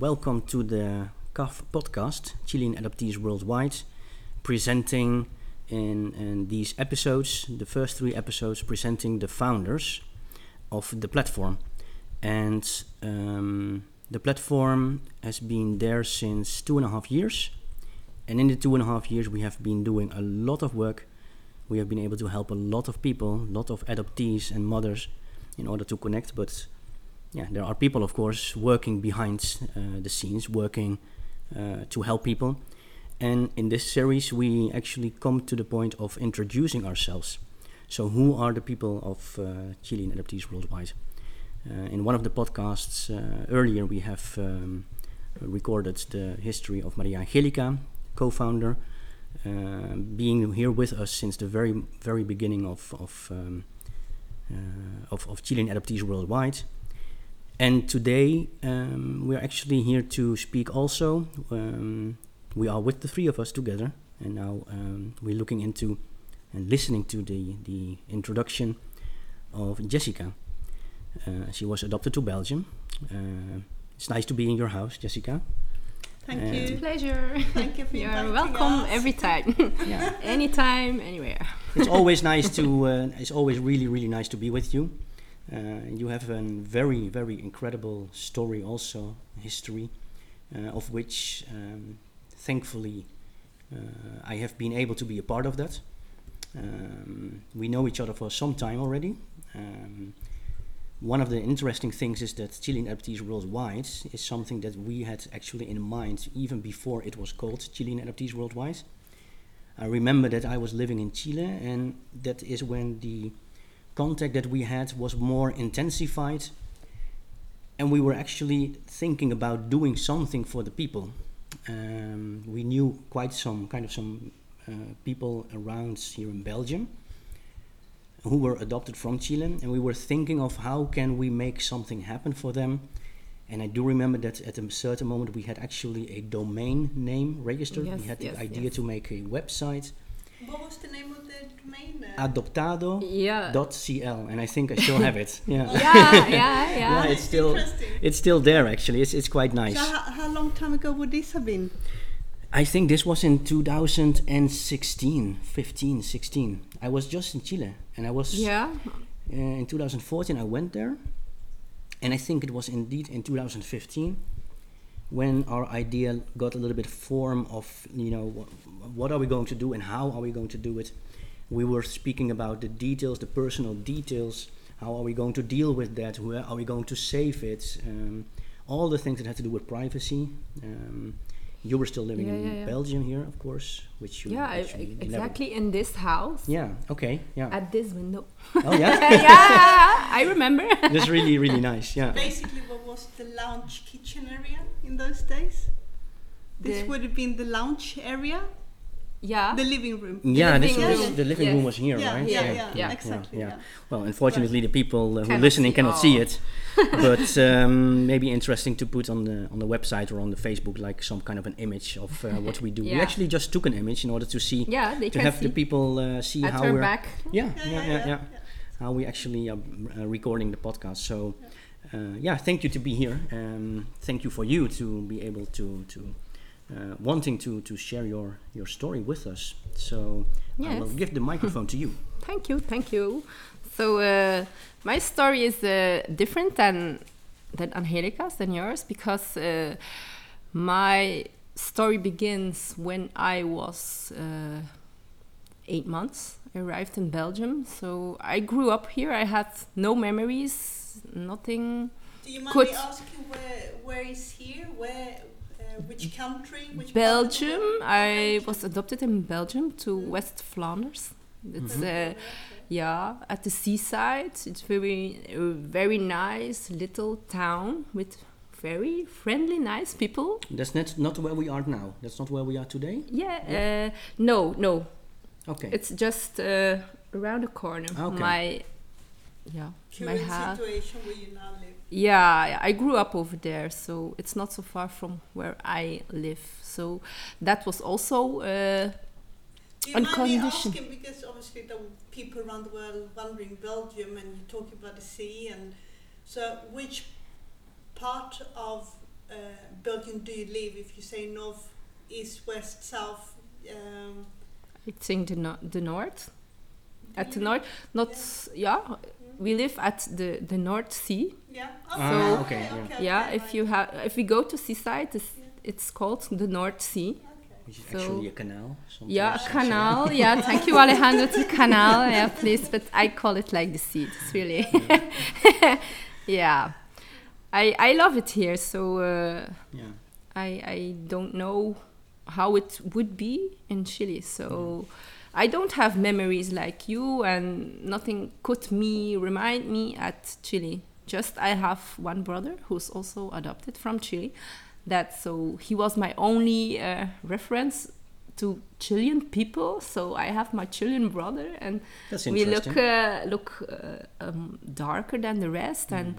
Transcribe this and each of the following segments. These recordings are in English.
Welcome to the CAF podcast, Chilean Adoptees Worldwide, presenting in, in these episodes, the first three episodes, presenting the founders of the platform. And um, the platform has been there since two and a half years. And in the two and a half years, we have been doing a lot of work. We have been able to help a lot of people, a lot of adoptees and mothers in order to connect. But yeah, there are people, of course, working behind uh, the scenes, working uh, to help people. And in this series, we actually come to the point of introducing ourselves. So, who are the people of uh, Chilean adoptees worldwide? Uh, in one of the podcasts uh, earlier, we have um, recorded the history of Maria Angelica, co founder, uh, being here with us since the very, very beginning of, of, um, of, of Chilean adoptees worldwide. And today um, we're actually here to speak also. Um, we are with the three of us together, and now um, we're looking into and listening to the, the introduction of Jessica. Uh, she was adopted to Belgium. Uh, it's nice to be in your house, Jessica. Thank you. It's a pleasure. Thank you for You're welcome us. every time. Yeah. Anytime, anywhere. it's always nice to. Uh, it's always really, really nice to be with you. Uh, you have a very, very incredible story, also history, uh, of which, um, thankfully, uh, I have been able to be a part of that. Um, we know each other for some time already. Um, one of the interesting things is that Chilean Adoptees Worldwide is something that we had actually in mind even before it was called Chilean Adoptees Worldwide. I remember that I was living in Chile, and that is when the contact that we had was more intensified and we were actually thinking about doing something for the people. Um, we knew quite some kind of some uh, people around here in belgium who were adopted from chile and we were thinking of how can we make something happen for them. And i do remember that at a certain moment we had actually a domain name registered Yes, we had the yes, idea yes. to make a website What was the name of the domain? Uh, adoptado Yeah. .cl and I think I still have it. Yeah. yeah, yeah, yeah. Yeah, it's still Interesting. it's still there actually. It's it's quite nice. so how, how long time ago would this have been? I think this was in 2016, 15, 16. I was just in Chile and I was Yeah. uh, in 2014 I went there. And I think it was indeed in 2015 when our idea got a little bit form of, you know, what, what are we going to do and how are we going to do it? We were speaking about the details, the personal details. How are we going to deal with that? Where are we going to save it? Um, all the things that had to do with privacy. Um, you were still living Yeah, in yeah, yeah. Belgium here, of course, which you Yeah, I- actually never- exactly in this house. Yeah. Okay. Yeah. At this window. oh yeah. yeah, I remember. That's really really nice. Yeah. Basically, what was the lounge kitchen area in those days? This The- would have been the lounge area, yeah. the living room. Yeah, this living was room. the living Yes. room was here, yeah, right? yeah, Yeah, yeah, yeah. exactly. yeah. Yeah. Well, unfortunately, the people uh, who Cannot listening see- cannot oh. see it, but um, maybe interesting to put on the on the website or on the Facebook, like some kind of an image of uh, what we do. We actually just took an image in order to see Yeah, they to can have see. the people uh, see I how we're back. yeah Yeah, yeah yeah, yeah, how we actually are uh, recording the podcast. So uh, yeah, thank you to be here. Um, thank you for you to be able to to. Uh, wanting to, to share your, your story with us. So I will give the microphone to you. Thank you, thank you. So uh, my story is uh, different than than Angelica's than yours because uh, my story begins when I was uh, eight months. I arrived in Belgium, so I grew up here. I had no memories, nothing. Do you mind Could- me asking where where is here? Where, which country? Which part of the Belgium. I was adopted in Belgium to West Flanders. It's uh, yeah at the seaside. It's very very nice little town with very friendly, nice people. That's not, not where we are now. That's not where we are today. Yeah. Uh, no, no. Okay. It's just uh, around the corner. Okay. My yeah my current house. situation where you now live. Yeah, I grew up over there, so it's not so far from where I live. So that was also uh, Do you mind me condition. asking because obviously the people around the world wondering Belgium and you talk about the sea and so which part of uh, Belgium do you live? If you say north, east, west, south. Um, I think the no- the north. At the north, not yeah. We live at the the North Sea. yeah. Ah, okay, yeah. yeah, okay, if right. you have, if we go to seaside, it's, Yeah. it's called the North Sea. Okay. Which is So- actually a canal. Yeah, a canal. Yeah, thank you, Alejandro. It's a canal. Yeah, please. But I call it like the sea. It's really. yeah, I I love it here. So uh, Yeah. I I don't know how it would be in Chile. So I don't have memories like you, and nothing could me remind me at Chile. Just I have one brother who's also adopted from Chile. That so he was my only uh, reference to Chilean people. So I have my Chilean brother, and we look uh, look uh, um, darker than the rest. And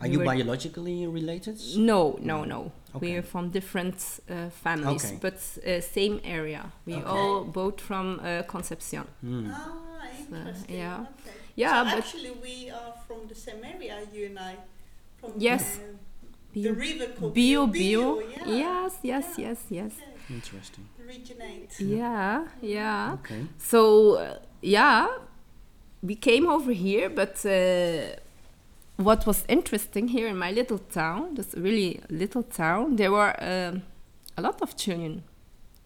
Are we you were- biologically related? no, no, no. Okay. We are from different uh, families, Okay. but uh, same area. We Okay. all both from uh, Concepcion. Hmm. Ah, interesting. yeah. Okay. Yeah, so but- actually we are from the same area, you and I. From Yes. The, Bio, the river called bio, Bio. bio. yeah. Yes, yes, Yeah. yes, yes. Okay. Interesting. Region 8. Yeah, yeah. Okay. So uh, yeah, we came over here, but uh, what was interesting here in my little town, this really little town, there were um, a lot of children,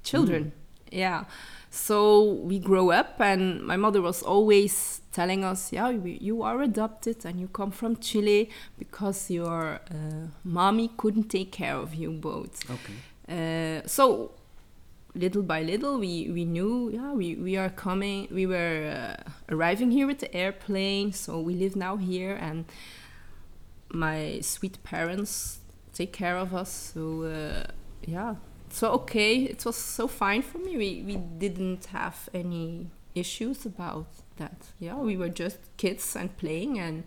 children. Yeah. So we grow up, and my mother was always telling us, "Yeah, you, you are adopted, and you come from Chile because your uh, mommy couldn't take care of you both." Okay. Uh, so little by little we, we knew yeah we, we are coming we were uh, arriving here with the airplane so we live now here and my sweet parents take care of us. So uh, yeah. So okay. It was so fine for me. We, we didn't have any issues about that. Yeah we were just kids and playing and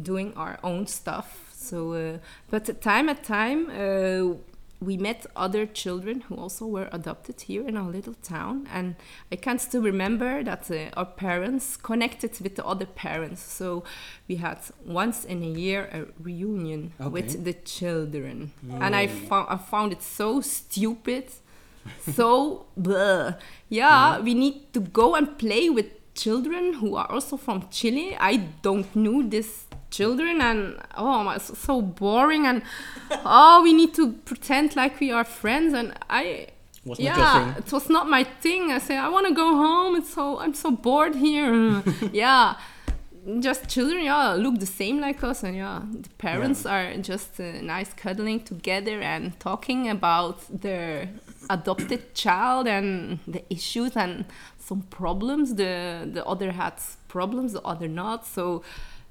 doing our own stuff. So uh, but time at time uh, we met other children who also were adopted here in our little town and i can still remember that uh, our parents connected with the other parents. So we had once in a year a reunion Okay. with the children. And I, fo- I found it so stupid so bleh. yeah we need to go and play with children who are also from chile. I don't know this children and oh my, so, boring and oh we need to pretend like we are friends and i Was not yeah it was not my thing. I said i want to go home. It's so i'm so bored here. Yeah. Just children yeah look the same like us and yeah the parents are just uh, nice cuddling together and talking about their adopted child and the issues and some problems the the other had problems the other not. So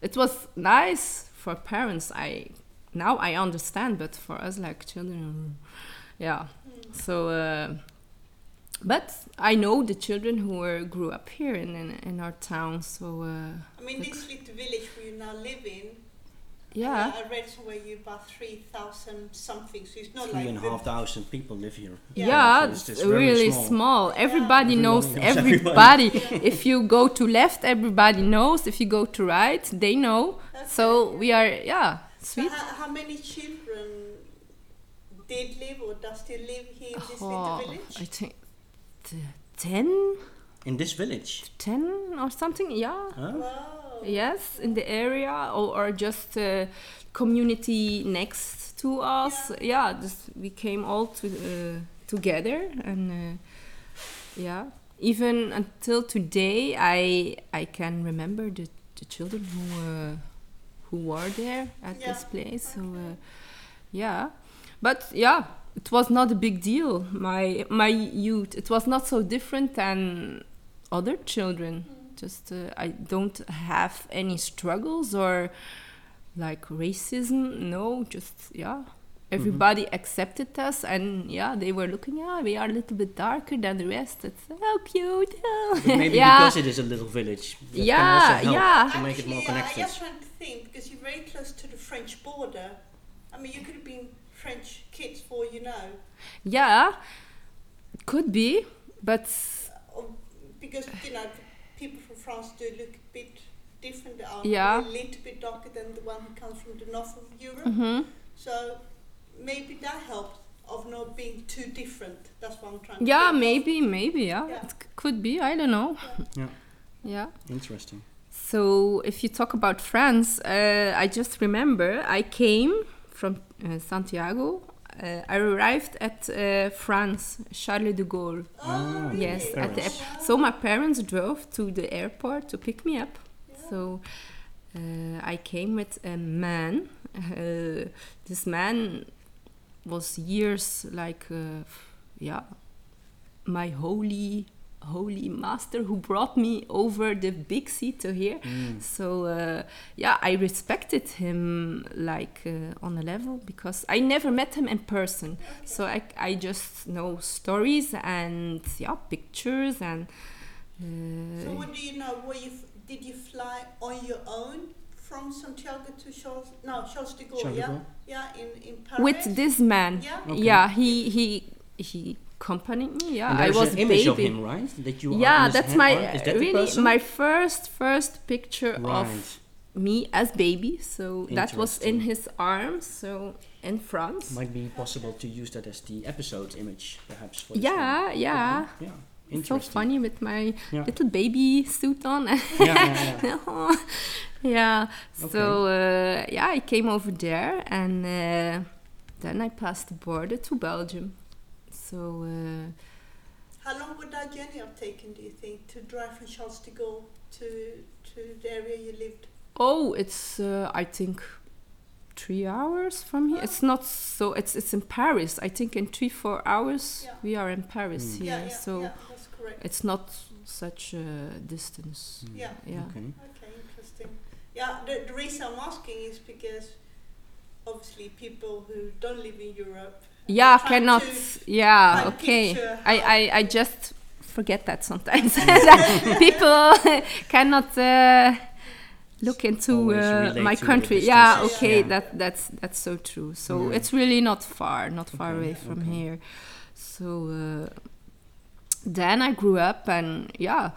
it was nice for parents i now i understand but for us like children yeah. So uh, but i know the children who were grew up here in in, in our town so uh, I mean, this little village you now live in, yeah I read somewhere you about 3,000 something, so it's not Three like and a half thousand people live here. Yeah, Yeah, so it's, it's really small. small. Everybody Everyone knows knows everybody. everybody. if you go to left, everybody knows. If you go to right, they know. So we are, yeah, So sweet. how, how many children did live or does still live here in this Oh, little I think t- 10, In this village. 10 or something. Yeah. Huh? Wow. Yes, in the area or, or just uh, community next to us. Yeah, just we came all to, uh, together and uh, yeah. Even until today, I I can remember the, the children who uh, who were there at this Yeah, place. So uh, yeah, but yeah, it was not a big deal. My my youth, it was not so different than other children. Just uh, I don't have any struggles or like racism. No, just yeah. Everybody accepted us, and yeah, they were looking. Yeah, we are a little bit darker than the rest. It's so cute. But maybe yeah, because it is a little village. That Yeah, can also help yeah. To make it more Actually, I just want to think because you're very close to the French border. I mean, you could have been French kids for you know, yeah, could be, but because you know the people from France do look a bit different. They are Yeah. a little bit darker than the one who comes from the north of Europe. mhm. So maybe that helped of not being too different. That's what I'm trying to Yeah, think of. maybe, maybe, yeah. Yeah. It c- could be, I don't know. Yeah. Yeah. Interesting. So if you talk about France, uh, I just remember I came from uh, Santiago. Uh, I arrived at uh, France, Charles de Gaulle. Oh, really? Yes, at the so my parents drove to the airport to pick me up. Yeah. So uh, I came with a man. Uh, this man was years like, uh, yeah, my holy, holy master who brought me over the big sea to here. Mm. So uh, yeah, I respected him like uh, on a level because I never met him in person. So I, I just know stories and yeah pictures and. Uh, So what do you know? Were you f- did you fly on your own from Santiago to Charles? No, Charles de Gaulle. Charles de yeah, Gaulle? yeah, in in Paris. with this man. Yeah. Okay. Yeah, he he he accompanied me. Yeah, I was an image baby. of him, right? That you yeah, that's my. That really my first first picture right. of me as baby. So that was in his arms. So in France. Might be possible to use that as the episode image, perhaps. For this Yeah, one. yeah. Yeah. So funny with my Yeah. little baby suit on. yeah, yeah, yeah. yeah. So uh, yeah, I came over there, and uh, then I passed the border to Belgium. So uh, How long would that journey have taken? Do you think to drive from Charles de Gaulle to to the area you lived? oh, it's uh, I think three hours from here. It's not so. It's it's in Paris. I think in three four hours Yeah. we are in Paris Mm. here. yeah, yeah, so yeah, that's correct. it's not such a distance. Mm. Yeah. Yeah. Okay. Okay, interesting. Yeah, the, the reason I'm asking is because obviously people who don't live in Europe Yeah, trying cannot. Yeah, okay. I, I, I just forget that sometimes. That people cannot uh, look into uh, my country. Yeah, okay, Yeah. that that's that's so true. So Yeah. it's really not far, not far Okay, away from okay. here. So uh, then I grew up and yeah.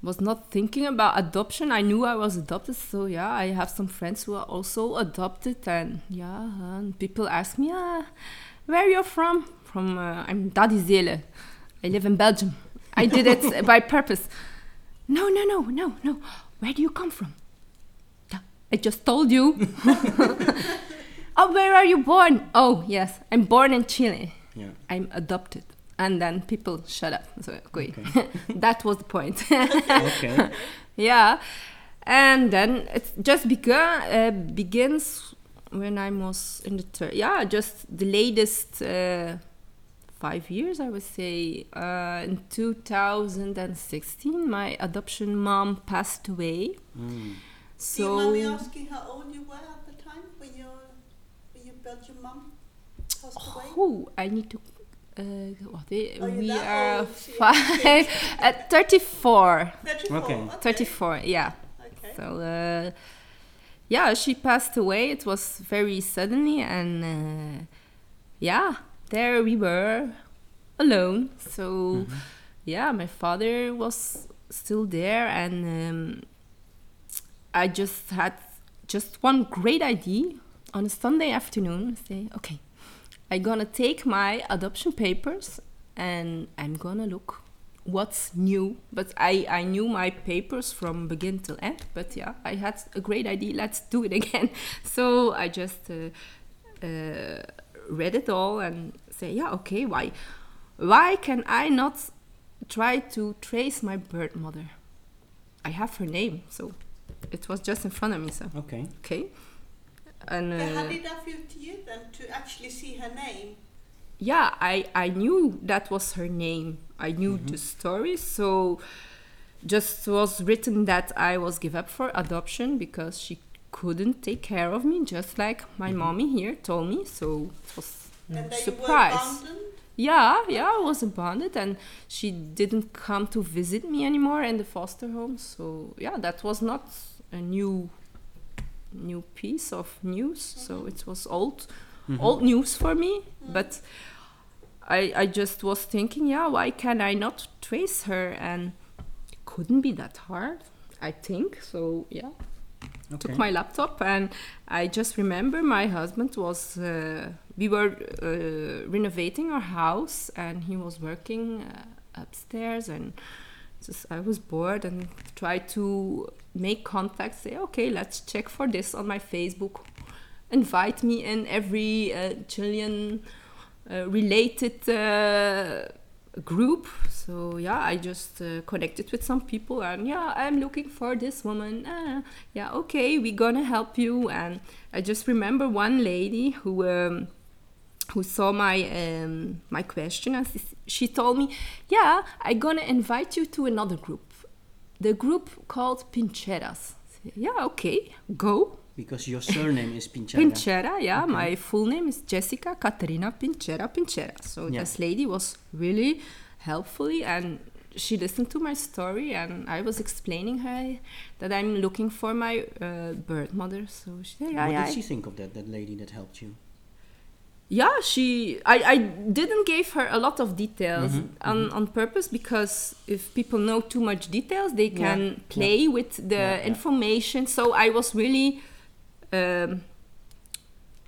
Was not thinking about adoption. I knew I was adopted, so yeah, I have some friends who are also adopted, and yeah, and people ask me, ah, where you're from? From uh, I'm Daddy Zele. I live in Belgium. I did it by purpose. No, no, no, no, no. Where do you come from? I just told you. oh, where are you born? Oh, yes, I'm born in Chile. Yeah. I'm adopted. And then people shut up. So, okay. Okay. that was the point. okay. yeah. And then it just began, uh, begins when I was in the third. Yeah, just the latest uh, five years, I would say. Uh, in 2016, my adoption mom passed away. Mm. Do you So mind me asking how old you were at the time when your when your Belgian mum passed away? Oh, I need to. Uh, what, eh, Are we are old? Five, at 34. 34. Okay. 34, yeah. Okay. So, uh, yeah, she passed away. It was very suddenly, and uh, yeah, there we were alone. So, Mhm. yeah, my father was still there, and um, I just had just one great idea on a Sunday afternoon. Say, okay, I'm gonna take my adoption papers and I'm gonna look what's new. But I, I knew my papers from begin till end. But yeah, I had a great idea. Let's do it again. So I just uh, uh, read it all and say, yeah, okay, why, why can I not try to trace my birth mother? I have her name, so it was just in front of me. So Okay. okay, and But how uh, did that feel to you then to actually see her name? yeah, I I knew that was her name. I knew Mhm. the story, so just was written that I was give up for adoption because she couldn't take care of me, just like my Mhm. mommy here told me. So it was And that you were surprise. Yeah, yeah, I was abandoned and she didn't come to visit me anymore in the foster home. So yeah, that was not a new new piece of news. So Mhm. it was old Mhm. old news for me. Mm. But I I just was thinking, yeah, why can I not trace her? And it couldn't be that hard, I think. So yeah. took my laptop and I just remember my husband was uh, we were uh, renovating our house and he was working uh, upstairs and just I was bored and tried to make contact say okay let's check for this on my Facebook. Invite me in every uh, Chilean uh, related uh, group. So yeah I just uh, connected with some people and yeah I'm looking for this woman. Uh, yeah okay we're gonna help you. And i just remember one lady who um, who saw my um, my question and she- she told me yeah i'm gonna invite you to another group the group called pincheiras yeah okay go Because your surname is Pincheira. Pincheira, yeah. Okay. My full name is Jessica Caterina Pincheira Pincheira. So Yeah. this lady was really helpfully and she listened to my story and I was explaining her that I'm looking for my uh, birth mother. So she said, yeah, what yeah. did she think of that? That lady that helped you. Yeah, she. I, I didn't give her a lot of details Mhm, on, on purpose because if people know too much details, they can yeah. play with the Yeah, yeah. information. So I was really, um,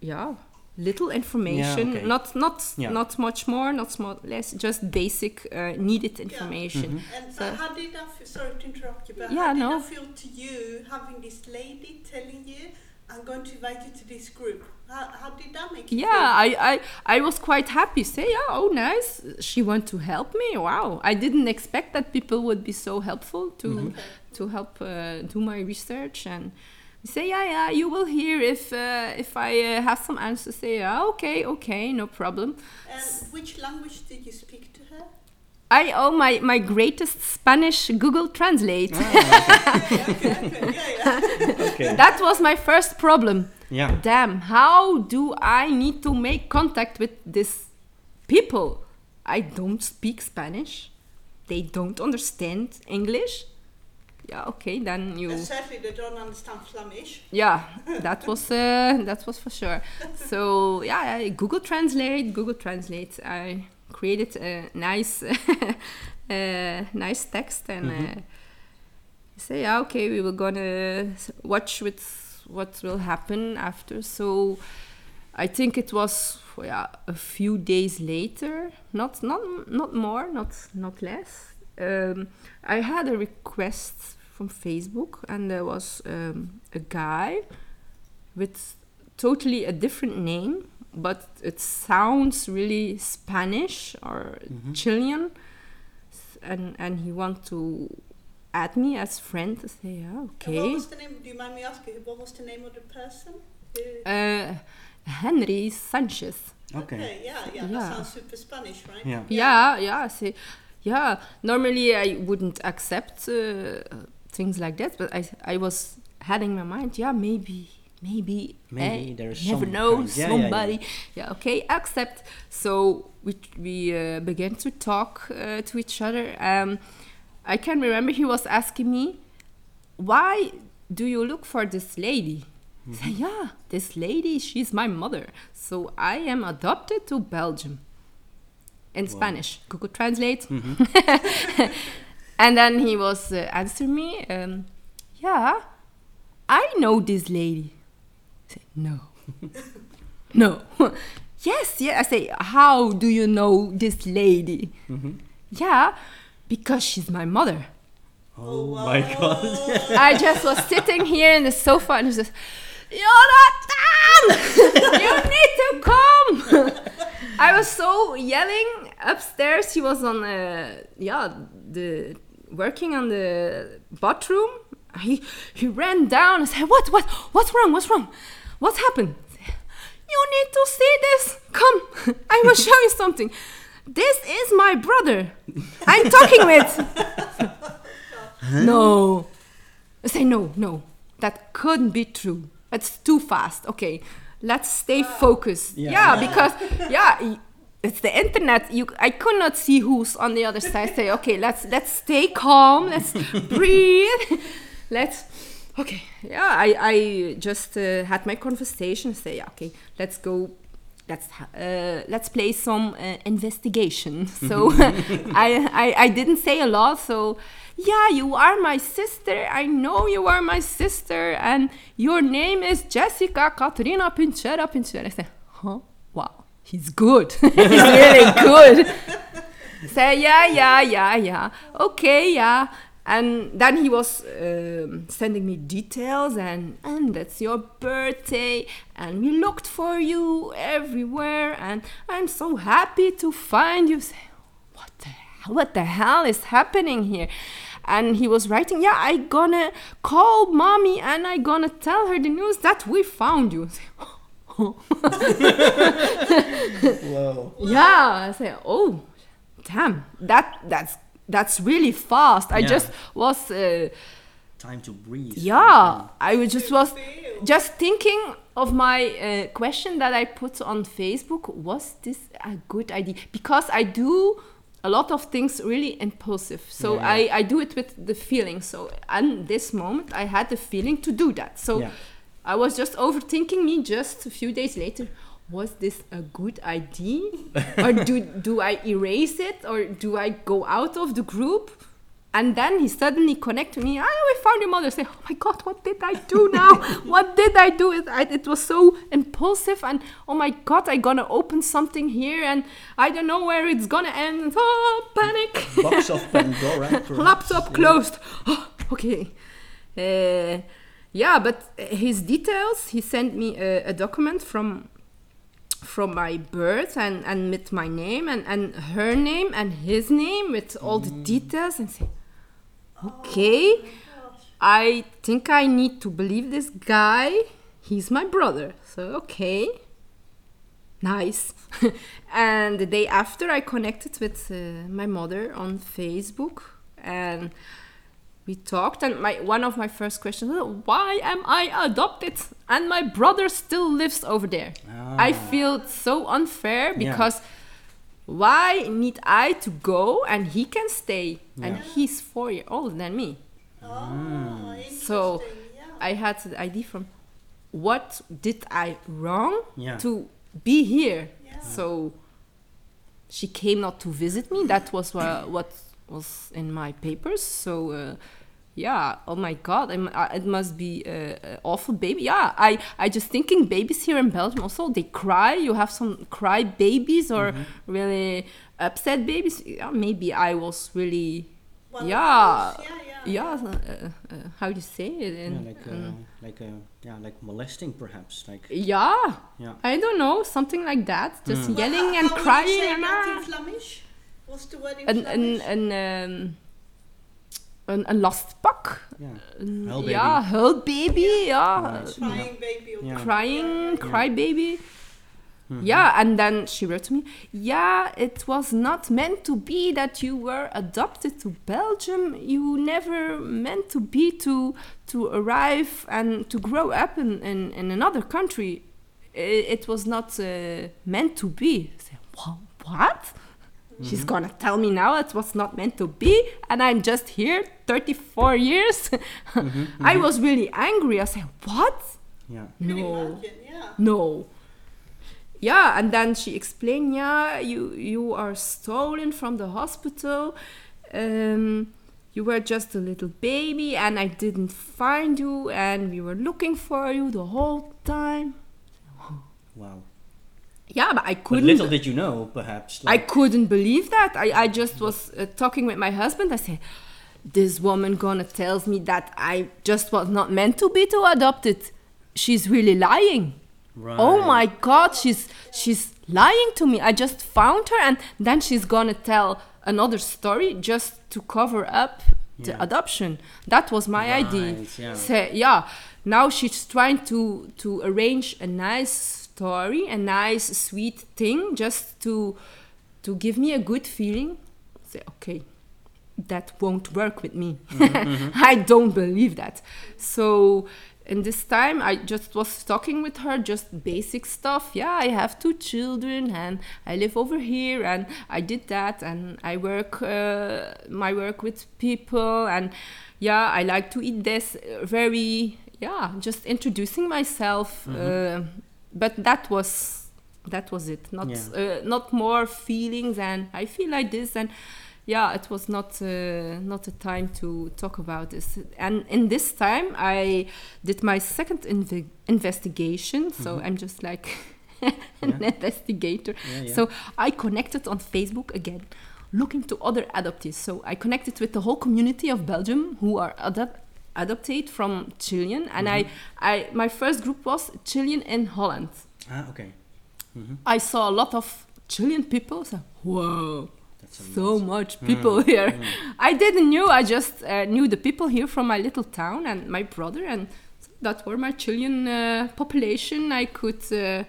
yeah, little information, okay. not not Yeah. not much more, not small, less, just basic uh, needed information. Mhm. And So- uh, how did that feel? Sorry to interrupt you, but Yeah, how did no. that feel to you having this lady telling you, "I'm going to invite you to this group"? How, how did that make you Yeah, I, I, I was quite happy. Say, yeah, oh, nice. She want to help me. Wow, I didn't expect that people would be so helpful to Mhm. to help uh, do my research and say yeah yeah you will hear if uh, if i uh, have some answers say yeah okay okay no problem And which language did you speak to her? I owe my my greatest spanish google translate Ah, okay, okay, okay, yeah, yeah. okay. that was my first problem yeah. damn how do i need to make contact with this people i don't speak spanish they don't understand english yeah okay then you And certainly they don't understand Flemish. yeah that was uh, that was for sure so yeah I google translate google translate i created a nice uh, nice text and Mhm. uh, say yeah okay we were gonna watch with what will happen after. So i think it was yeah, a few days later not not not more not not less. Um, i had a request from facebook and there was um, a guy with totally a different name but it sounds really spanish or Mhm. chilean and and he want to add me as friend to say yeah And what okay was the name? Do you mind me asking? What was the name of the person? Who- uh, henry sanchez Okay. yeah, yeah, Yeah. That sounds super Spanish, right? Yeah. yeah yeah I say yeah normally i wouldn't accept uh, things like that but i i was had in my mind yeah maybe maybe Maybe eh, there's never know kind- yeah, yeah, yeah. somebody. yeah, okay accept. So we we uh, began to talk uh, to each other. Um i can remember he was asking me why do you look for this lady? I say, yeah this lady she's my mother. So i am adopted to belgium. In Wow. spanish. Google translate. Mhm. and then he was uh, answering me, um, yeah, I know this lady. I say, no. no. yes, yeah. I say, how do you know this lady? Mhm. Yeah, because she's my mother. Oh my god. I just was sitting here in the sofa and he says, Jonathan! you need to come! I was so yelling upstairs. He was on uh, yeah the working on the bathroom. He he ran down and said, "What what what's wrong? What's wrong? What happened?" You need to see this. Come, I will show you something. This is my brother. I'm talking with. No. I say no, no. That couldn't be true. It's too fast. Okay, let's stay focused. Yeah. Yeah, because yeah, it's the internet. You, I could not see who's on the other side. Say, okay, let's let's stay calm. Let's breathe. Let's. Okay, yeah. I I just uh, had my conversation. Say, okay, let's go let's uh, let's play some uh, investigation. So I, I I didn't say a lot. So yeah, you are my sister. I know you are my sister, and your name is Jessica Katrina Pincheira Pincheira. I said, huh? Wow, he's good. he's really good. Say yeah, yeah, yeah, yeah. Okay, yeah. And then he was um, sending me details, and and that's your birthday, and we looked for you everywhere, and I'm so happy to find you. Say, what the hell, what the hell is happening here? And he was writing, yeah, I gonna call mommy, and I gonna tell her the news that we found you. Say, Whoa. yeah, I say, oh, damn, that that's that's really fast. I Yeah. just was, uh, Time to breathe. yeah, I was just was just thinking of my uh, question that I put on Facebook. Was this a good idea? Because I do a lot of things really impulsive. So Yeah, I. I do it with the feeling. So at this moment, I had the feeling to do that. So Yeah. I was just overthinking me just a few days later. Was this a good idea? or do, do I erase it? Or do I go out of the group? And then he suddenly connected me. I we found your mother. Say, oh my god, what did I do now? what did I do? It, I, it was so impulsive, and oh my god, I gonna open something here, and I don't know where it's gonna end. Oh, panic! Box of Pandora. perhaps. Laptop closed. Oh, okay. Uh, yeah, but his details. He sent me a, a document from from my birth and and with my name and and her name and his name with all the details and say, okay, Gosh. I think I need to believe this guy. He's my brother. So okay. Nice. and the day after I connected with uh, my mother on Facebook and we talked and my one of my first questions was why am I adopted and my brother still lives over there. I Ah. feel so unfair Yeah. because why need I to go and he can stay and he's 4 years older than me. Oh, So, interesting, yeah. I had the idea from what did I wrong Yeah. to be here. Yeah. So she came not to visit me. That was wha- what was in my papers. So uh, yeah, oh my god, I'm, uh, it must be uh, awful baby. Yeah, I I just thinking babies here in Belgium also they cry. You have some cry babies or Mm-hmm. really upset babies. Yeah, maybe I was really One of yeah yeah, yeah. yeah. uh, uh, how do you say it? Yeah, In, like, uh, um, like, uh, yeah, like molesting, perhaps. Like, yeah. yeah. I don't know, something like that. Just Mm. Yelling how- and how would you crying say and that ah. in Flemish? What's the word in Een, een, Flemish? een, um, een, een lastpak. Yeah. Een- Huilbaby. Ja, hulpbaby. Ja. Crying baby. Yeah. Crying, Yeah. crybaby. Mhm. Yeah, and then she wrote to me, yeah, it was not meant to be that you were adopted to Belgium. You never meant to be to to arrive and to grow up in, in, in another country. It, it was not uh, meant to be. I said, "Wha- what? She's mm-hmm. gonna tell me now it was not meant to be, and I'm just here 34 years. Mm-hmm, I mm-hmm. was really angry. I said, what? Yeah. No. Yeah. No. Yeah, and then she explained, yeah, you you are stolen from the hospital. Um, you were just a little baby, and I didn't find you, and we were looking for you the whole time. Wow. Yeah, but I couldn't. little did you know, perhaps. I couldn't believe that. I, I just was uh, talking with my husband. I said, this woman gonna tells me that I just was not meant to be to adopted. She's really lying. right. Oh my god, she's she's lying to me. I just found her and then she's gonna tell another story just to cover up the Yeah. adoption. That was my idea. Right, yeah. Say, yeah. Now she's trying to to arrange a nice story, a nice sweet thing just to to give me a good feeling. Say, okay, that won't work with me. I don't believe that. So in this time I just was talking with her just basic stuff. Yeah, I have two children and I live over here and I did that and I work uh, my work with people and yeah, I like to eat this very yeah, just introducing myself uh, but that was that was it. Not Yeah. uh, not more feelings and I feel like this and yeah, it was not uh, not a time to talk about this. And in this time, I did my second inve- investigation. So Mhm. I'm just like an Yeah. investigator. Yeah, yeah. So I connected on Facebook again, looking to other adoptees. So I connected with the whole community of Belgium who are adop- adopted from Chilean, and I, I my first group was Chilean in Holland. ah, okay. hmm I saw a lot of Chilean people. So whoa, so much people here. Mm. I didn't knew. I just uh, knew the people here from my little town and my brother, and that were my Chilean uh, population. I could. Uh,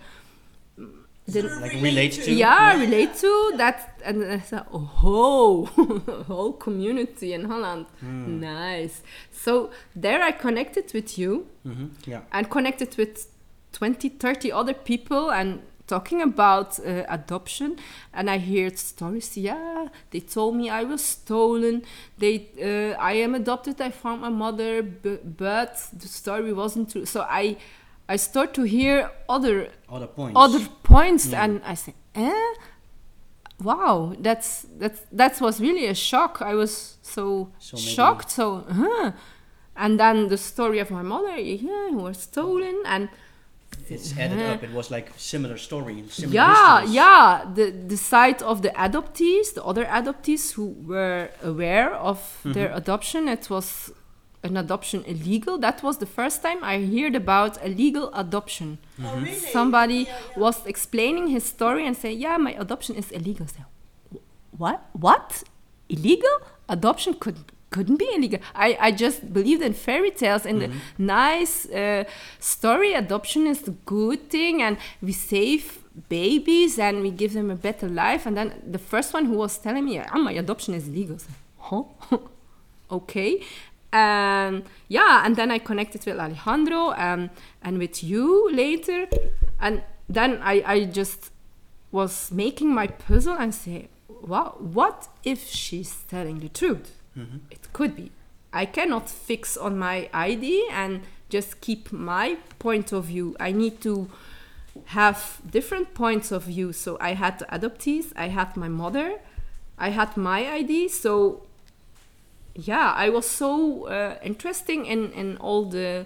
the- Like relate to? yeah, Yeah. relate to that, and I thought, oh, whole community in Holland, Mm. nice. So there, I connected with you hmm Yeah. and connected with 20, 30 other people and talking about uh, adoption. And I heard stories. Yeah, they told me I was stolen. They, uh, I am adopted. I found my mother, but, but the story wasn't true. So I, I start to hear other Other points. other points Yeah. and i say eh wow that's that's that was really a shock i was so, So maybe- shocked so huh and then the story of my mother yeah who was stolen and It's added up. It was like similar story. Similar yeah histories. yeah the the side of the adoptees the other adoptees who were aware of their Mhm. adoption it was an adoption illegal that was the first time i heard about a legal adoption Oh, Mhm. really? somebody Yeah, yeah. was explaining his story and say, "Yeah, my adoption is illegal." So, what? What? Illegal? Adoption could couldn't be illegal. I, I just believed in fairy tales and Mhm. the nice uh, story. Adoption is a good thing, and we save babies and we give them a better life. And then the first one who was telling me, "Ah, my adoption is legal." So, huh? okay. And yeah, and then I connected with Alejandro um, and with you later. And then I, I just was making my puzzle and say, wow, what if she's telling the truth? Mhm. It could be. I cannot fix on my ID and just keep my point of view. I need to have different points of view. So I had the adoptees, I had my mother, I had my ID. So yeah, I was so uh, interesting in, in all the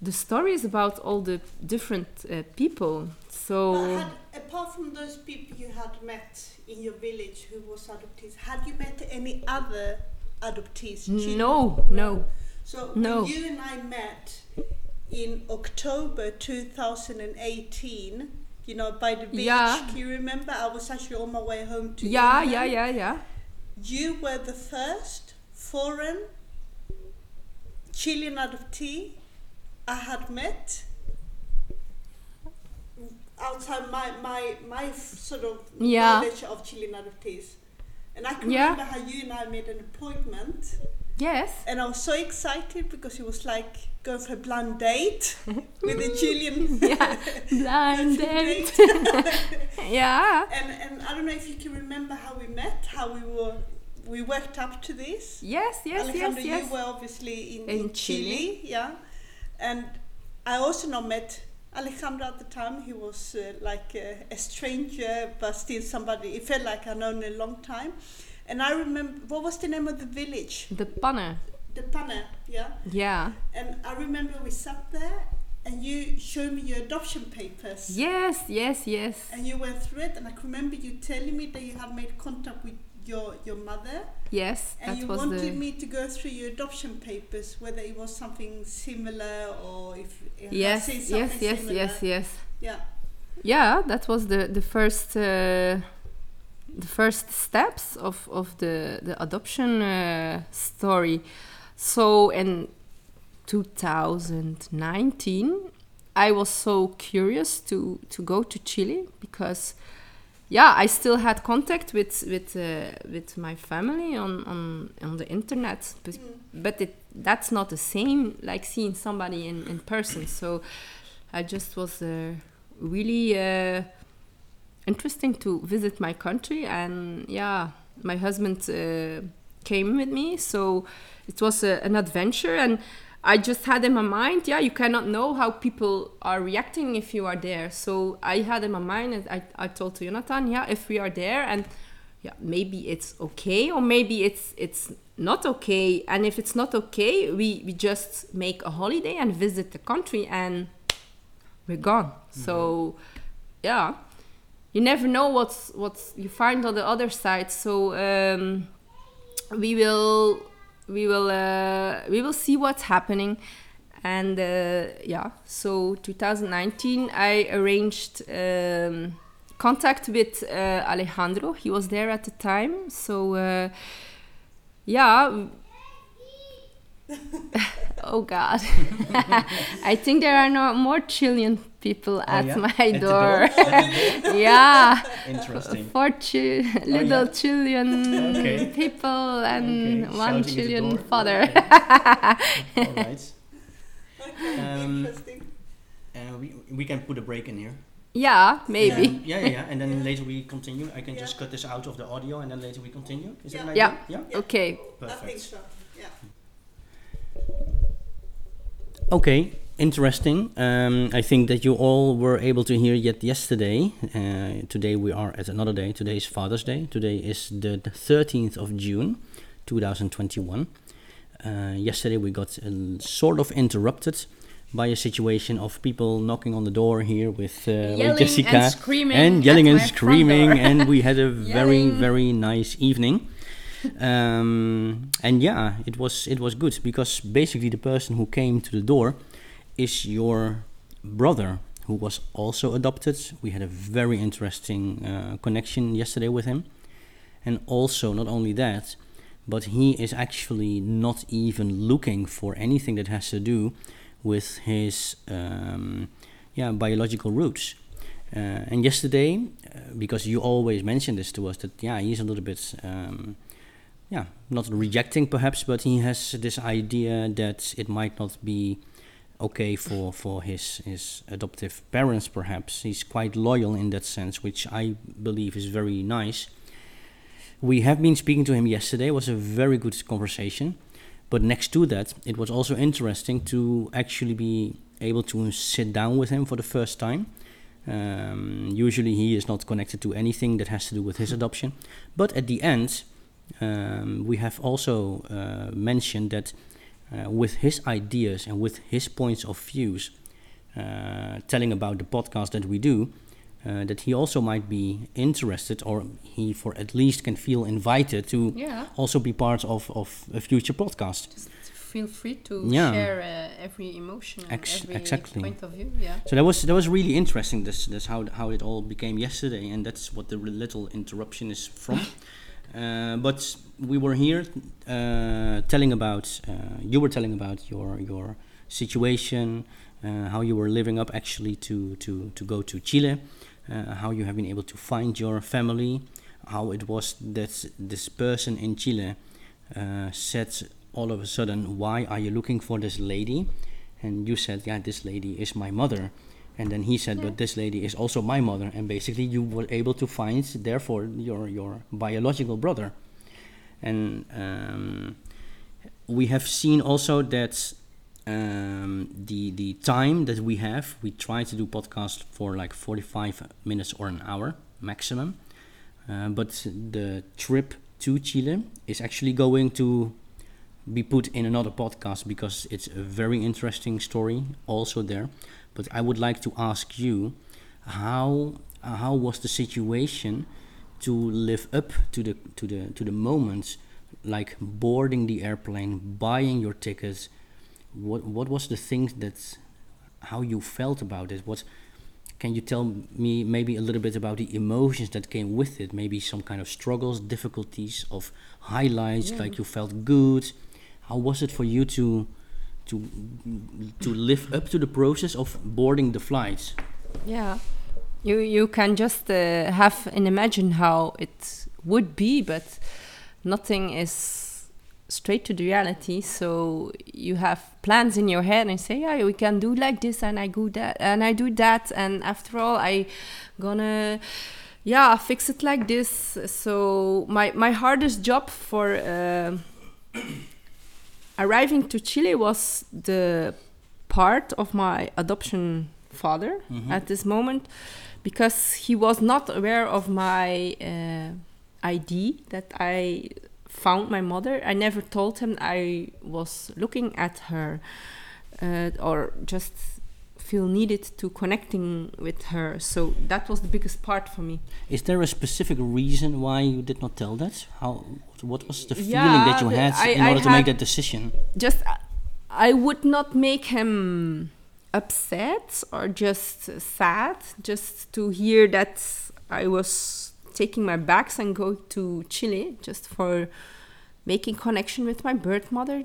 the stories about all the different uh, people. So had, apart from those people you had met in your village who was adoptees, had you met any other adoptees? children? no, no. So No. you and I met in October 2018, you know, by the beach, Yeah. can you remember? I was actually on my way home to Yeah, England. yeah, yeah, yeah. You were the first foreign Chilean adoptee I had met outside my, my, my sort of Yeah. knowledge of Chilean adoptees. And I can Yeah. remember how you and I made an appointment. Yes. And I was so excited because it was like going for a blind date with a Chilean Yeah. Blind date. yeah. and and I don't know if you can remember how we met, how we were we worked up to this. Yes, yes, Alejandro, yes, yes. you were obviously in, In in Chile. Chile. yeah. And I also not met Alejandro at the time. He was uh, like a, a stranger, but still somebody. It felt like I known him a long time. And I remember what was the name of the village? The panne. The Panne, yeah. Yeah. And I remember we sat there, and you showed me your adoption papers. Yes, yes, yes. And you went through it, and I can remember you telling me that you had made contact with your your mother, Yes, and you wanted the me to go through your adoption papers, whether it was something similar or if Yes, yes, something yes, similar. yes, yes. Yeah. Yeah, that was the the first uh, the first steps of of the the adoption uh, story. So in 2019, I was so curious to to go to Chile because yeah, I still had contact with with uh, with my family on on on the internet, but Mm. but it that's not the same like seeing somebody in in person. So I just was uh, really uh, interesting to visit my country, and yeah, my husband uh, came with me, so it was a, an adventure, and I just had in my mind, yeah, you cannot know how people are reacting if you are there. So I had in my mind, and I, I told to Jonathan, yeah, if we are there, and yeah, maybe it's okay, or maybe it's it's not okay. And if it's not okay, we, we just make a holiday and visit the country, and we're gone. So yeah, you never know what's what's you find on the other side. So um, we will we will uh, we will see what's happening. And uh, yeah so 2019 i arranged um, contact with uh, alejandro. He was there at the time. So uh, yeah oh god i think there are no more chilean people at yeah? my At door, door? yeah Interesting. four chi- little yeah. Chilean Okay. people and Okay, one shouting Chilean father. Okay. All right. Okay, Um, interesting. Uh, we, we can put a break in here. yeah, maybe. Yeah, yeah, yeah. And then later we continue. I can just cut this out of the audio and then later we continue. Is that an Yeah. idea? Yeah. Yeah? Okay. I think Perfect. so. Yeah. Okay, interesting. Um, I think that you all were able to hear yet yesterday. Uh, today we are at another day. Today is Father's Day. Today is the 13th of June, 2021. Uh, yesterday we got uh, sort of interrupted by a situation of people knocking on the door here with, uh, with Jessica and and yelling and screaming, and we had a very very nice evening. Um, and yeah, it was it was good because basically the person who came to the door is your brother who was also adopted. We had a very interesting uh, connection yesterday with him, and also not only that, but he is actually not even looking for anything that has to do with his um, yeah biological roots. Uh, and yesterday, uh, because you always mention this to us, that yeah he's a little bit um, yeah not rejecting perhaps, but he has this idea that it might not be okay for for his his adoptive parents perhaps. He's quite loyal in that sense which i believe is very nice. We have been speaking to him yesterday. It was a very good conversation. But next to that it was also interesting to actually be able to sit down with him for the first time. Um, usually he is not connected to anything that has to do with his adoption. But at the end um, we have also uh, mentioned that uh, with his ideas and with his points of views, uh, telling about the podcast that we do, uh, that he also might be interested, or he for at least can feel invited to Yeah. also be part of, of a future podcast. Just feel free to Yeah. share uh, every emotion and Ex- every exactly. point of view. Yeah. So that was that was really interesting. This this how how it all became yesterday, and that's what the little interruption is from. Uh, but we were here uh, telling about uh, you were telling about your your situation, how you were living up actually to to to go to Chile, how you have been able to find your family, how it was that this person in Chile said all of a sudden, why are you looking for this lady? And you said, yeah, this lady is my mother. And then he said, but this lady is also my mother. And basically, you were able to find, therefore, your your biological brother. And um, we have seen also that um, the the time that we have, we try to do podcast for like forty five minutes or an hour maximum. Uh, but the trip to Chile is actually going to be put in another podcast because it's a very interesting story also there. But I would like to ask you how how was the situation to live up to the to the to the moments like boarding the airplane, buying your tickets. What what was the things that how you felt about it? What can you tell me maybe a little bit about the emotions that came with it? Maybe some kind of struggles, difficulties, of highlights, Yeah. like you felt good. How was it for you to to to live up to the process of boarding the flights? Yeah. You you can just uh, have and imagine how it would be, but nothing is straight to the reality. So you have plans in your head and say, yeah, we can do like this, and I do that, and I do that, and after all, I gonna yeah fix it like this. So my my hardest job for. Uh, arriving to Chile was the part of my adoption father Mhm. at this moment because he was not aware of my uh, ID that I found my mother. I never told him I was looking at her uh, or just feel needed to connecting with her. So that was the biggest part for me. Is there a specific reason why you did not tell that? How? What was the feeling Yeah, that you had I- in order to make that decision? just I would not make him upset or just sad just to hear that I was taking my bags and go to Chile just for making connection with my birth mother.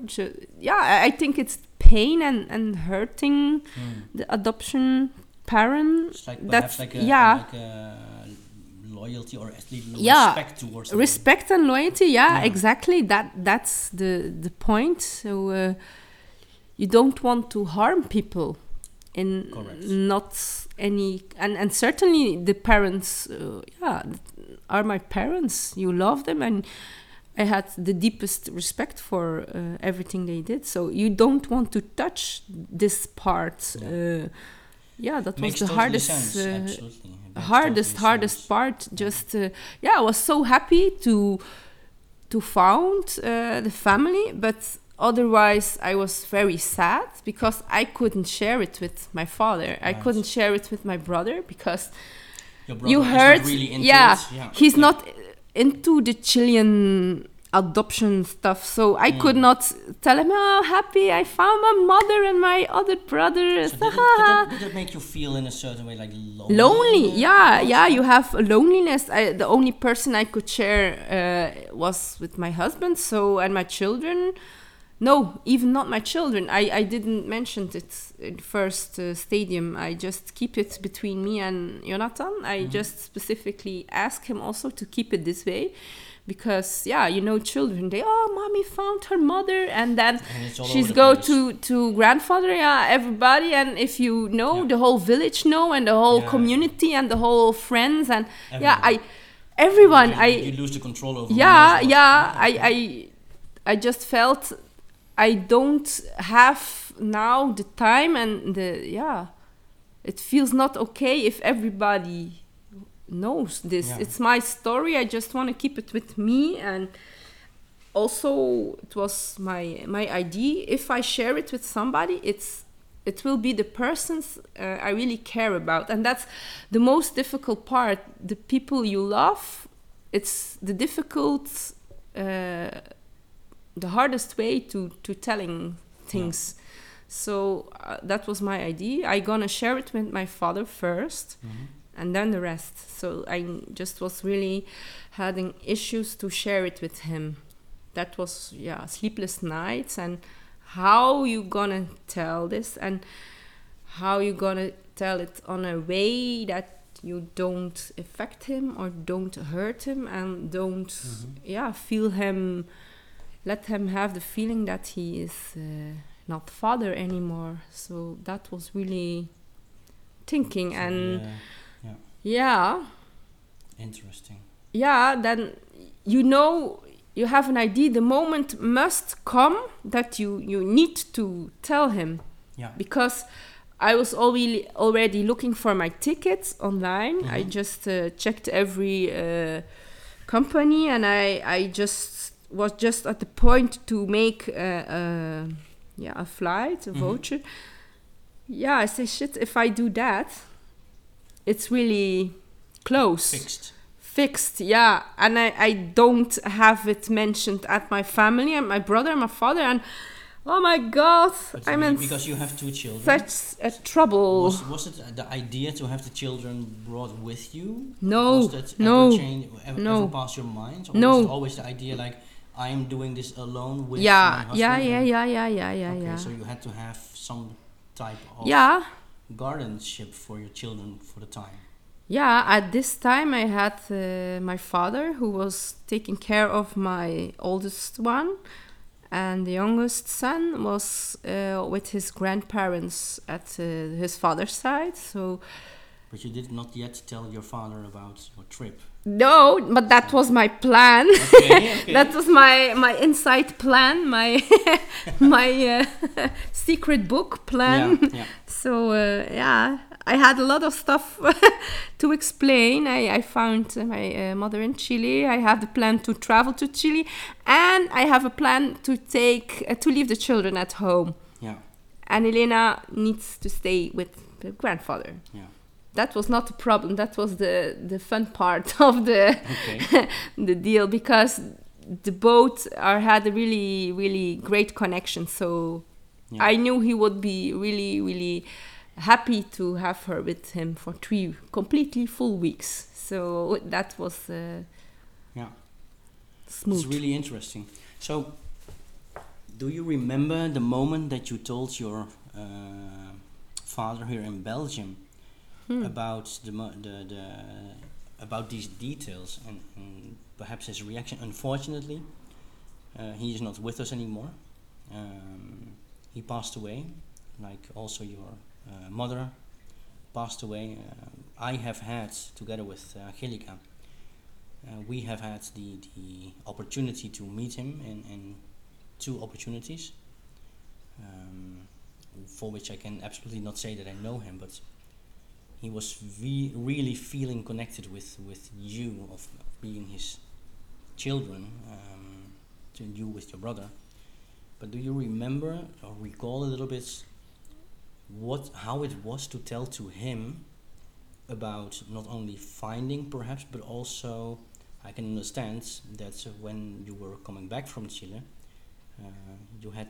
Yeah, I- think it's pain and, and hurting hmm. the adoption parent. It's like That's- like a, yeah. like a loyalty or at least Yeah, respect towards them. respect and loyalty yeah, Yeah. exactly that that's the the point so uh, you don't want to harm people in Correct. not any and and certainly the parents uh, yeah are my parents you love them and I had the deepest respect for uh, everything they did so you don't want to touch this part Yeah. uh, yeah that Makes was the totally hardest sense, uh, absolutely. Hardest hardest part just uh, yeah i was so happy to to found uh, the family but otherwise i was very sad because i couldn't share it with my father i Right. couldn't share it with my brother because brother you heard really into yeah, it. yeah he's yeah. not into the chilean adoption stuff. So i could Mm. not tell him oh happy i found my mother and my other brother. So did, it, did, that, did that make you feel in a certain way like lonely? lonely yeah yeah you have loneliness. I, the only person i could share uh, was with my husband so and my children. No even not my children. I, I didn't mention it in first uh, stadium. I just keep it between me and jonathan. I Mhm. just specifically ask him also to keep it this way because yeah you know children they oh mommy found her mother and then And she's go place. to to grandfather yeah everybody and if you know Yeah. the whole village know and the whole Yeah. community and the whole friends and yeah i everyone you, i you lose the control over. yeah yeah i i i just felt i don't have now the time and the yeah it feels not okay if everybody knows this. Yeah. it's my story. I just want to keep it with me and also it was my my idea if i share it with somebody it's it will be the persons uh, i really care about. And that's the most difficult part. The people you love it's the difficult uh, the hardest way to to telling things. So uh, that was my idea i gonna share it with my father first. Mhm. And then the rest. So i just was really having issues to share it with him. That was yeah sleepless nights and how you gonna tell this and how you gonna tell it on a way that you don't affect him or don't hurt him and don't Mhm. yeah feel him let him have the feeling that he is uh, not father anymore. So that was really thinking and yeah, yeah interesting. yeah then you know you have an idea the moment must come that you you need to tell him Yeah. because I was already already looking for my tickets online. I Mhm. just uh, checked every uh, company, and I I just was just at the point to make a, a yeah a flight, a Mhm. voucher. Yeah, I say shit. If I do that, it's really close Fixed. fixed yeah and I, I don't have it mentioned at my family and my brother and my father and oh my god i'm be- in because you have two children. such a trouble Was, was it the idea to have the children brought with you? No, Was that no, ever, change, ever, no. ever pass your mind? Or No. was it always the idea like, I am doing this alone with my yeah husband? yeah yeah yeah yeah yeah yeah okay, yeah so you had to have some type of yeah guardianship for your children for the time. yeah at this time i had uh, my father who was taking care of my oldest one and the youngest son was uh, with his grandparents at uh, his father's side so But you did not yet tell your father about your trip. No, but that was my plan. Okay, okay. that was my my inside plan, my my uh, secret book plan. Yeah, yeah. So uh, yeah, I had a lot of stuff to explain. I, I found my uh, mother in Chile. I have the plan to travel to Chile, and I have a plan to take uh, to leave the children at home. Yeah, And Elena needs to stay with the grandfather. yeah. That was not a problem. That was the the fun part of the Okay. the deal because the boat are had a really really great connection. So Yeah. I knew he would be really really happy to have her with him for three completely full weeks. So that was uh, Yeah. smooth. It's really interesting. So, do you remember the moment that you told your uh, father here in Belgium Hmm. about the, the the about these details and, and perhaps his reaction? Unfortunately, uh, he is not with us anymore. Um, he passed away, like also your uh, mother passed away. Uh, I have had together with uh, Angelica. Uh, we have had the, the opportunity to meet him in, in two opportunities, um, for which I can absolutely not say that I know him, but he was re- really feeling connected with, with you, of being his children, um, to you with your brother. But do you remember or recall a little bit what how it was to tell to him about not only finding perhaps but also I can understand that when you were coming back from Chile uh, you had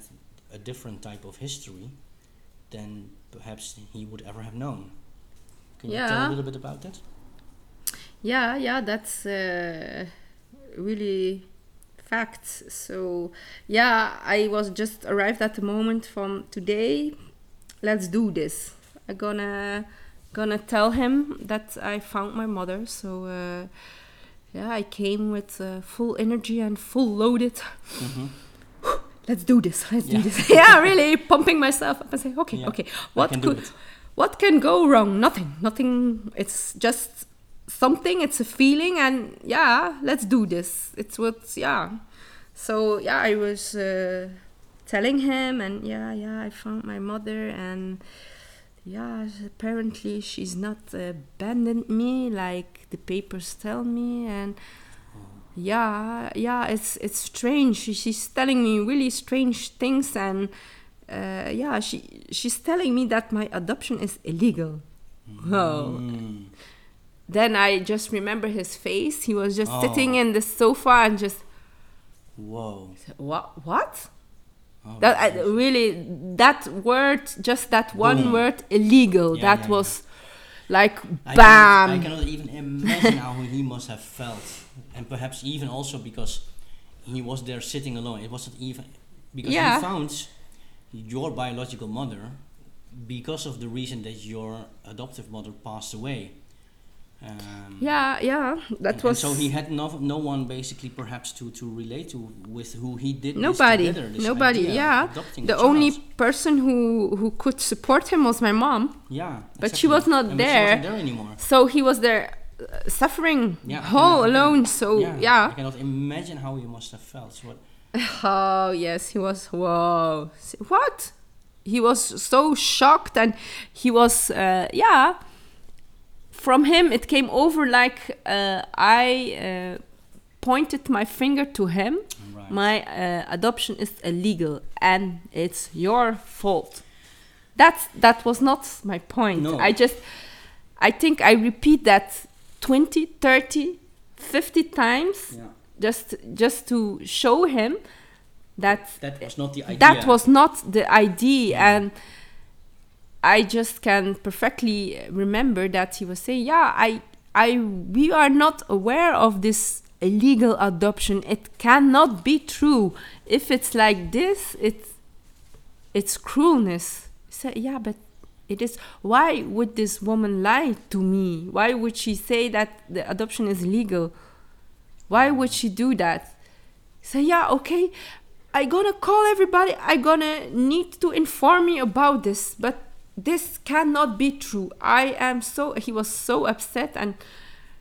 a different type of history than perhaps he would ever have known. Can you tell Yeah. a little bit about that? Yeah, yeah, that's uh, really fact. So yeah, I was just arrived at the moment from today. Let's do this. I'm gonna gonna tell him that I found my mother. So uh, yeah, I came with uh, full energy and full loaded. Mm-hmm. Let's do this. Let's Yeah. do this. yeah, really pumping myself up and say, okay, Yeah, okay, what could. What can go wrong? Nothing. Nothing. It's just something. It's a feeling, and yeah, let's do this. It's what. Yeah. So yeah, I was uh, telling him, and yeah, yeah, I found my mother, and yeah, apparently she's not abandoned me like the papers tell me, and yeah, yeah, it's it's strange. She's telling me really strange things, and uh, yeah, she she's telling me that my adoption is illegal. Whoa. Mm. Then I just remember his face. He was just sitting Oh. in the sofa and just Whoa. what what Oh, that I, really that word just that one Boom. word illegal Yeah, that yeah, was like I bam Cannot, I cannot even imagine how he must have felt, and perhaps even also because he was there sitting alone. It wasn't even because Yeah. he found your biological mother because of the reason that your adoptive mother passed away. Um, yeah yeah that and, was and so he had no, no one basically perhaps to, to relate to with who he did this nobody together, this nobody yeah the only person who who could support him was my mom yeah but she was not And there. there anymore so he was there uh, suffering Yeah, I all can- I can- alone so I yeah I cannot imagine how he must have felt. So what, Oh yes, he was. Whoa! What? He was so shocked, and he was. Uh, yeah. From him, it came over like uh, I uh, pointed my finger to him. right. My uh, adoption is illegal, and it's your fault. That's that was not my point. No. I just, I think I repeat that 20, 30, 50 times yeah. Just just to show him that That was not the idea. that was not the idea. And i just can perfectly remember that he was saying yeah i i we are not aware of this illegal adoption. It cannot be true. If it's like this it's it's cruelness. So yeah but it is why would this woman lie to me? Why would she say that the adoption is legal why would she do that so yeah okay i gonna call everybody i gonna need to inform me about this but this cannot be true i am so he was so upset and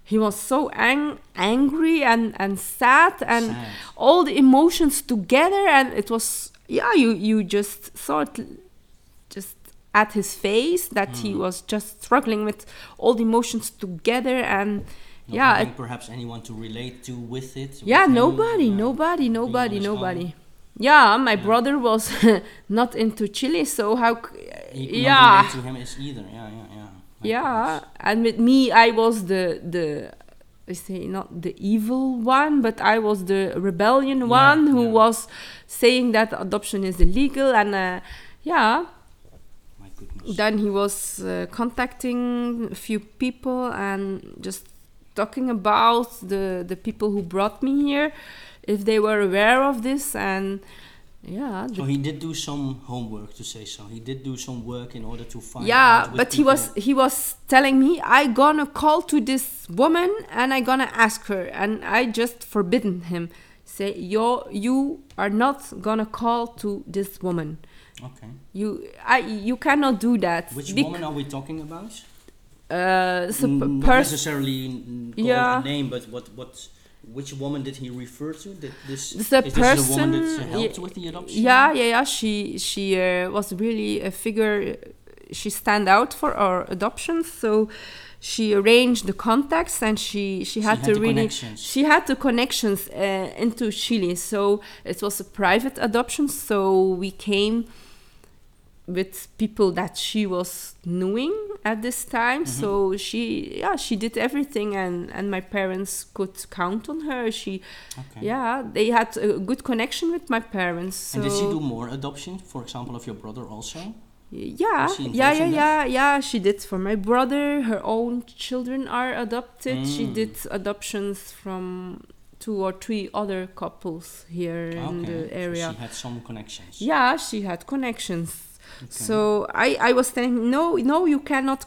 he was so ang- angry and and sad and Sad. all the emotions together and it was yeah you you just saw it just at his face that Mm. he was just struggling with all the emotions together and Not yeah having it- perhaps anyone to relate to with it. yeah with him, nobody nobody nobody nobody yeah my Yeah. brother was not into Chile so how c- He could not yeah to him as either. Yeah, yeah, yeah. My yeah goodness. and with me i was the the I say not the evil one but i was the rebellion Yeah, one who yeah. was saying that adoption is illegal and uh, yeah My goodness. then he was uh, contacting a few people and just talking about the the people who brought me here if they were aware of this and yeah So he did do some homework, to say so. He did do some work in order to find. yeah but he was he was telling me i gonna call to this woman and i gonna ask her and i just forbidden him say yo you are not gonna call to this woman Okay. you i you cannot do that Which Bec- woman are we talking about? Uh so Not necessarily Yeah. name, but what what which woman did he refer to? Did this the is this the woman that uh, helped with the adoption? yeah yeah yeah she she uh, was really a figure she stand out for our adoption so she arranged the contacts and she she had had to really she had the connections uh, into chile so it was a private adoption so we came with people that she was knowing at this time Mm-hmm. so she yeah she did everything and and my parents could count on her she Okay. yeah they had a good connection with my parents so And did she do more adoption, for example, of your brother also? yeah yeah yeah yeah yeah she did for my brother her own children are adopted she Mm. did adoptions from two or three other couples here in the so area she had some connections. yeah she had connections Okay. so I, I was telling no no you cannot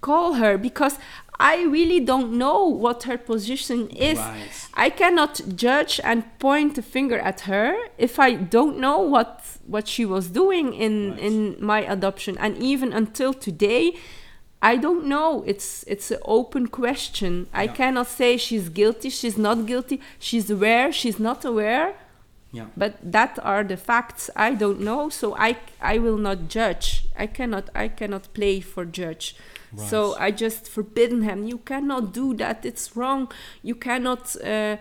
call her because I really don't know what her position is. Right. I cannot judge and point a finger at her if I don't know what what she was doing in Right. in my adoption. And even until today I don't know. It's it's an open question. I cannot say she's guilty she's not guilty. She's aware she's not aware Yeah. but that are the facts I don't know so I I will not judge. I cannot I cannot play for judge. So I just forbidden him. You cannot do that. It's wrong. You cannot uh,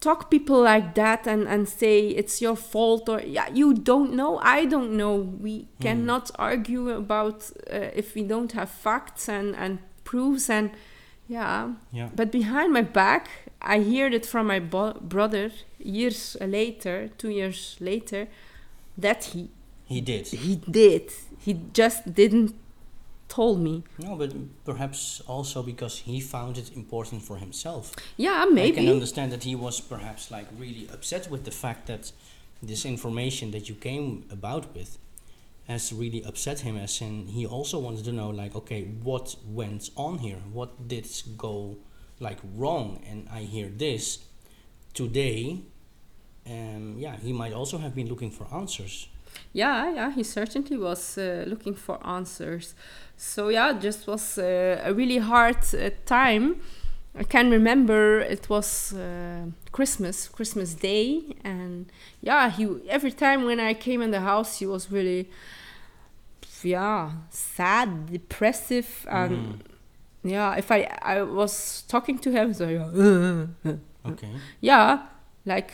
talk people like that and, and say it's your fault or yeah you don't know. I don't know. We cannot argue about uh, if we don't have facts and and proofs and yeah. Yeah. but behind my back, I heard it from my bo- brother years later, two years later, that he He did. he did. He just didn't told me. No, but perhaps also because he found it important for himself. Yeah, maybe. I can understand that he was perhaps like really upset with the fact that this information that you came about with has really upset him as in he also wanted to know like okay what went on here what did go like wrong and i hear this today um yeah he might also have been looking for answers Yeah, yeah, he certainly was uh, looking for answers. So yeah, it just was uh, a really hard uh, time. I can remember it was uh, Christmas, Christmas Day, and yeah, he every time when I came in the house, he was really, yeah, sad, depressive, and Mhm. Yeah, if I I was talking to him, so yeah, okay yeah, like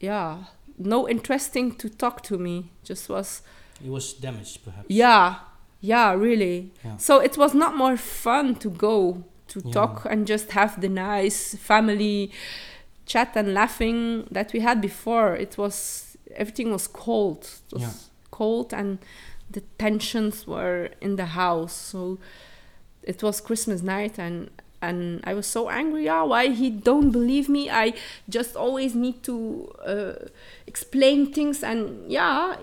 yeah, no interesting to talk to me. Just was it was damaged perhaps yeah, yeah, really. Yeah. So it was not more fun to go to Yeah. talk and just have the nice family chat and laughing that we had before. It was everything was cold. It was Yeah. cold and the tensions were in the house. So it was Christmas night and and I was so angry. Yeah, why he don't believe me? I just always need to uh, explain things and yeah.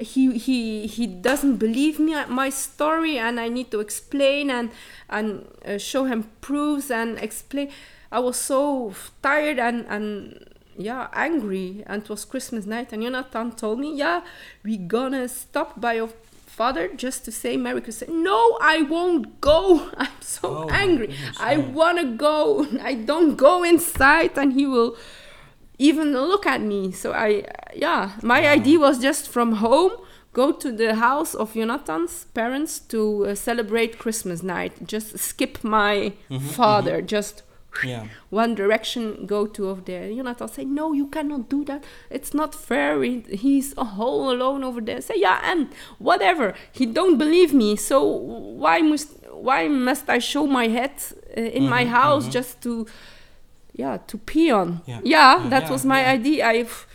He, he he doesn't believe me uh, my story and I need to explain and and uh, show him proofs and explain I was so tired and and yeah angry and it was Christmas night and Jonathan told me yeah we gonna stop by your father just to say Merry Christmas. No, I won't go. I'm so Oh, angry. goodness, I yeah. want to go. I don't go inside, and he will even look at me. So I, yeah, my Wow. idea was just from home go to the house of Jonathan's parents to uh, celebrate Christmas night. Just skip my Mhm, father. Just Yeah. one direction go to over there. Jonathan say, no, you cannot do that. It's not fair. He, he's all alone over there. Say, yeah, and whatever. He don't believe me. So why must why must I show my head uh, in my Mhm, house mhm. just to yeah to pee on? Yeah. Yeah, Yeah, that yeah, was my idea. If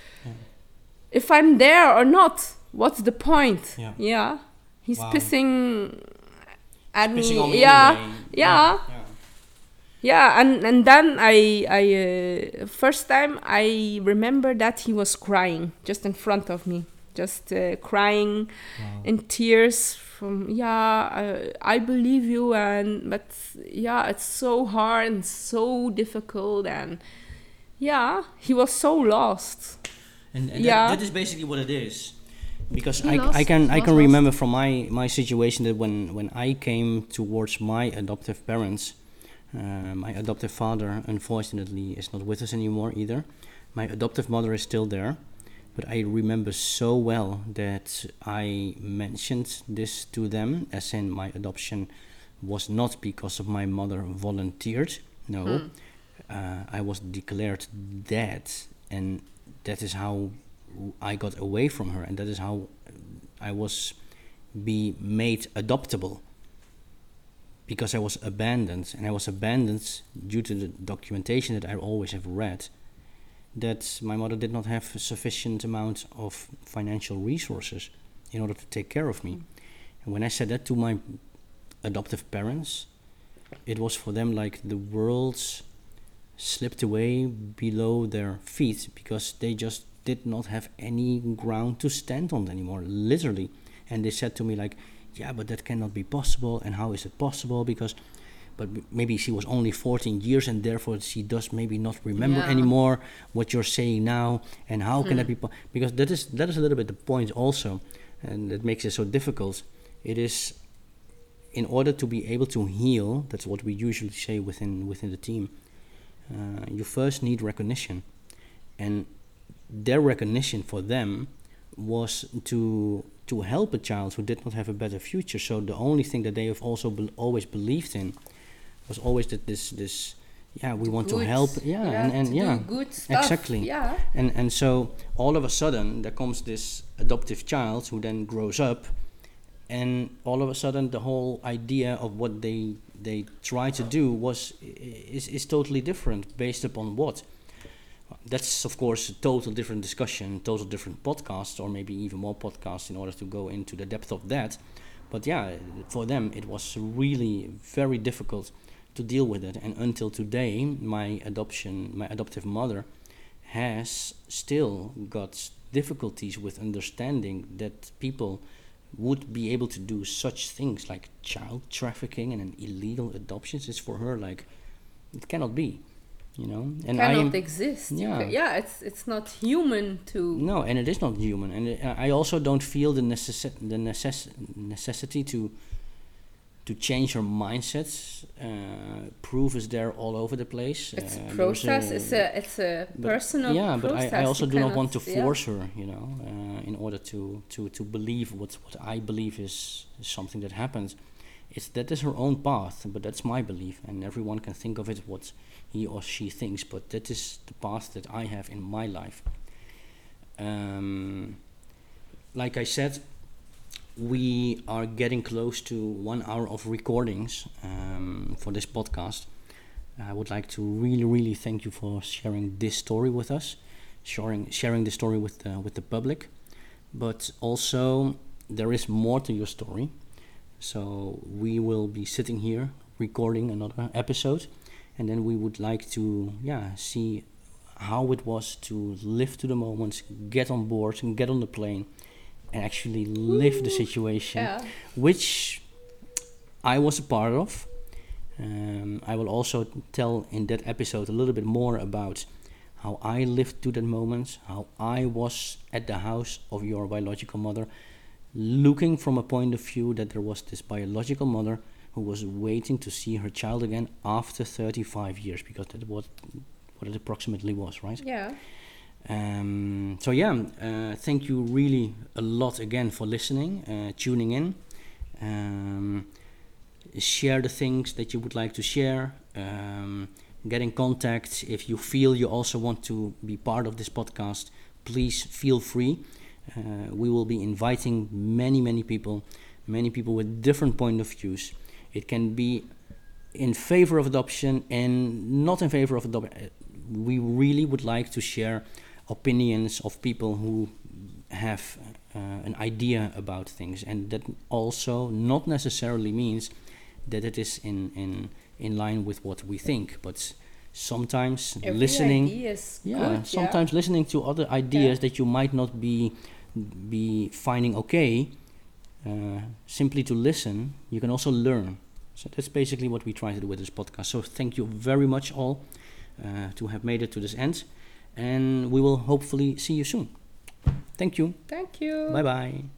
if I'm there or not, what's the point? Yeah. He's Wow. pissing at Pissing me. me yeah. anyway. yeah. Yeah. Yeah, and and then I I uh, first time I remember that he was crying just in front of me, just uh, crying Wow. in tears from yeah I, I believe you and but yeah it's so hard and so difficult and yeah he was so lost. And, and Yeah. that, that is basically what it is. Because He I, lost- I can I can lost. remember from my, my situation that when, when I came towards my adoptive parents, uh, my adoptive father unfortunately is not with us anymore either. My adoptive mother is still there, but I remember so well that I mentioned this to them, as in my adoption was not because of my mother volunteered. No, Hmm. uh, I was declared dead, and that is how I got away from her, and that is how I was be made adoptable because I was abandoned, and I was abandoned due to the documentation that I always have read that my mother did not have a sufficient amount of financial resources in order to take care of me. Mm. And when I said that to my adoptive parents, it was for them like the world slipped away below their feet because they just did not have any ground to stand on anymore, literally. And they said to me like, "Yeah, but that cannot be possible. And how is it possible? Because, but maybe she was only 14 years, and therefore she does maybe not remember Yeah. anymore what you're saying now. And how can that Hmm. be? Po- because that is that is a little bit the point also, and that makes it so difficult. It is in order to be able to heal. That's what we usually say within within the team. Uh, you first need recognition, and their recognition for them was to to help a child who did not have a better future. So the only thing that they have also bel always believed in was always that this this yeah we want to help yeah, and and yeah good stuff. exactly. Yeah. and and so all of a sudden there comes this adoptive child who then grows up and all of a sudden the whole idea of what they they try to do was is, is totally different based upon what that's of course a total different discussion total different podcast or maybe even more podcasts in order to go into the depth of that. But yeah for them it was really very difficult to deal with it. And until today my adoption my adoptive mother has still got difficulties with understanding that people would be able to do such things like child trafficking and an illegal adoptions. Is for her like it cannot be you know and I cannot exist. Yeah. yeah, it's it's not human to. no and it is not human and uh, I also don't feel the necessi- the necess- necessity to to change her mindsets uh, proof is there all over the place It's Uh, a process. it's a it's a personal yeah but process. I, I also do not want to yeah. force her you know uh, in order to, to, to believe what, what i believe is, is something that happens it's that is her own path but that's my belief and everyone can think of it what he or she thinks but that is the path that i have in my life um, like i said we are getting close to one hour of recordings um, for this podcast I would like to really, really thank you for sharing this story with us, sharing sharing the story with the, with the public. But also, there is more to your story. So we will be sitting here recording another episode, and then we would like to, yeah, see how it was to live to the moment, get on board, and get on the plane, and actually live the situation Yeah. which I was a part of. Um, I will also tell in that episode a little bit more about how I lived to that moment, how I was at the house of your biological mother, looking from a point of view that there was this biological mother who was waiting to see her child again after 35 years because that was what it approximately was, right? Yeah. Um, so yeah, uh, thank you really a lot again for listening, uh, tuning in. Um, share the things that you would like to share. Um, get in contact if you feel you also want to be part of this podcast. Please feel free. Uh, we will be inviting many, many people, many people with different point of views. It can be in favor of adoption and not in favor of adoption. We really would like to share opinions of people who have uh, an idea about things, and that also not necessarily means that it is in in in line with what we think, but sometimes Every listening yeah good, sometimes listening to other ideas Yeah. that you might not be be finding okay uh, simply to listen you can also learn. So that's basically what we try to do with this podcast. So thank you very much all uh, to have made it to this end. And we will hopefully see you soon. Thank you. Thank you. bye bye